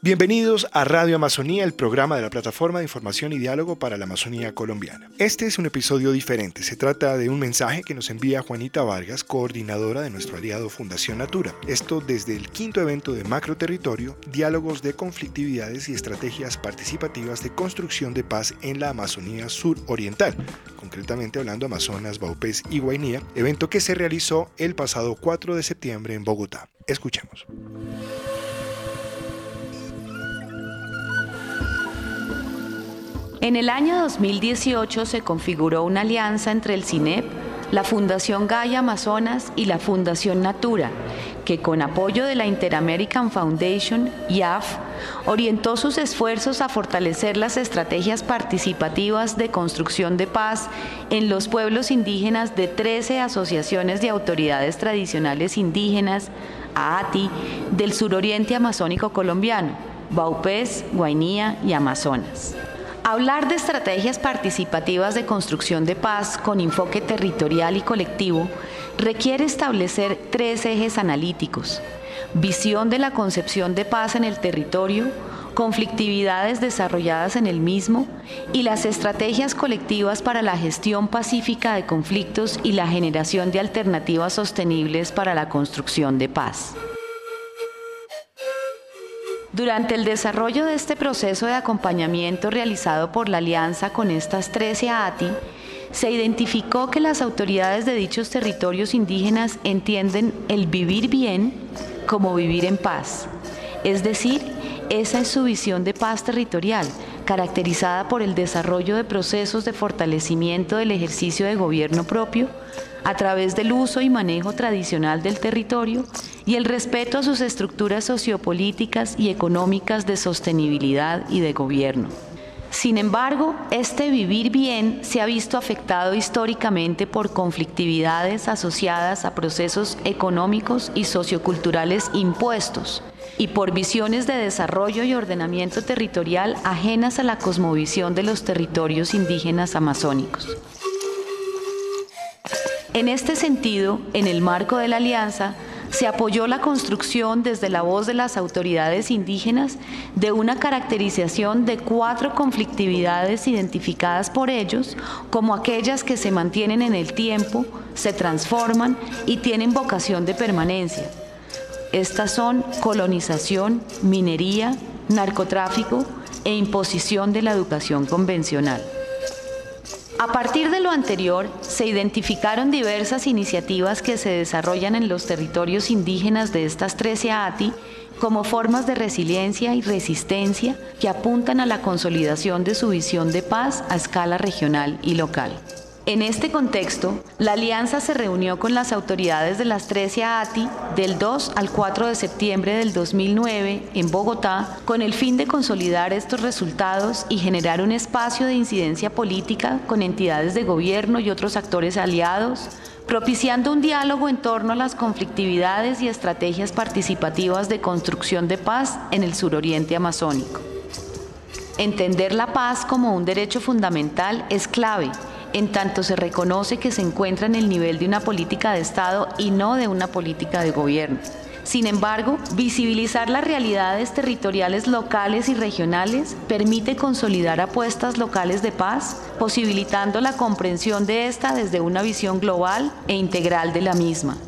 Bienvenidos a Radio Amazonía, el programa de la plataforma de información y diálogo para la Amazonía colombiana. Este es un episodio diferente. Se trata de un mensaje que nos envía Juanita Vargas, coordinadora de nuestro aliado Fundación Natura. Esto desde el quinto evento de Macro Territorio, Diálogos de Conflictividades y Estrategias Participativas de Construcción de Paz en la Amazonía Suroriental, concretamente hablando Amazonas, Baupés y Guainía, evento que se realizó el pasado 4 de septiembre en Bogotá. Escuchemos. En el año 2018 se configuró una alianza entre el CINEP, la Fundación Gaia Amazonas y la Fundación Natura, que con apoyo de la Interamerican Foundation, IAF, orientó sus esfuerzos a fortalecer las estrategias participativas de construcción de paz en los pueblos indígenas de 13 asociaciones de autoridades tradicionales indígenas, AATI, del suroriente amazónico colombiano, Baupés, Guainía y Amazonas. Hablar de estrategias participativas de construcción de paz con enfoque territorial y colectivo requiere establecer tres ejes analíticos. Visión de la concepción de paz en el territorio, conflictividades desarrolladas en el mismo y las estrategias colectivas para la gestión pacífica de conflictos y la generación de alternativas sostenibles para la construcción de paz. Durante el desarrollo de este proceso de acompañamiento realizado por la alianza con estas 13 ATI, se identificó que las autoridades de dichos territorios indígenas entienden el vivir bien como vivir en paz. Es decir, esa es su visión de paz territorial, caracterizada por el desarrollo de procesos de fortalecimiento del ejercicio de gobierno propio, a través del uso y manejo tradicional del territorio y el respeto a sus estructuras sociopolíticas y económicas de sostenibilidad y de gobierno. Sin embargo, este vivir bien se ha visto afectado históricamente por conflictividades asociadas a procesos económicos y socioculturales impuestos y por visiones de desarrollo y ordenamiento territorial ajenas a la cosmovisión de los territorios indígenas amazónicos. En este sentido, en el marco de la alianza, se apoyó la construcción desde la voz de las autoridades indígenas de una caracterización de cuatro conflictividades identificadas por ellos como aquellas que se mantienen en el tiempo, se transforman y tienen vocación de permanencia. Estas son colonización, minería, narcotráfico e imposición de la educación convencional. A partir de lo anterior, se identificaron diversas iniciativas que se desarrollan en los territorios indígenas de estas 13 ATI como formas de resiliencia y resistencia que apuntan a la consolidación de su visión de paz a escala regional y local. En este contexto, la alianza se reunió con las autoridades de las 13 ATI del 2 al 4 de septiembre del 2009 en Bogotá con el fin de consolidar estos resultados y generar un espacio de incidencia política con entidades de gobierno y otros actores aliados, propiciando un diálogo en torno a las conflictividades y estrategias participativas de construcción de paz en el suroriente amazónico. Entender la paz como un derecho fundamental es clave en tanto se reconoce que se encuentra en el nivel de una política de Estado y no de una política de gobierno. Sin embargo, visibilizar las realidades territoriales locales y regionales permite consolidar apuestas locales de paz, posibilitando la comprensión de esta desde una visión global e integral de la misma.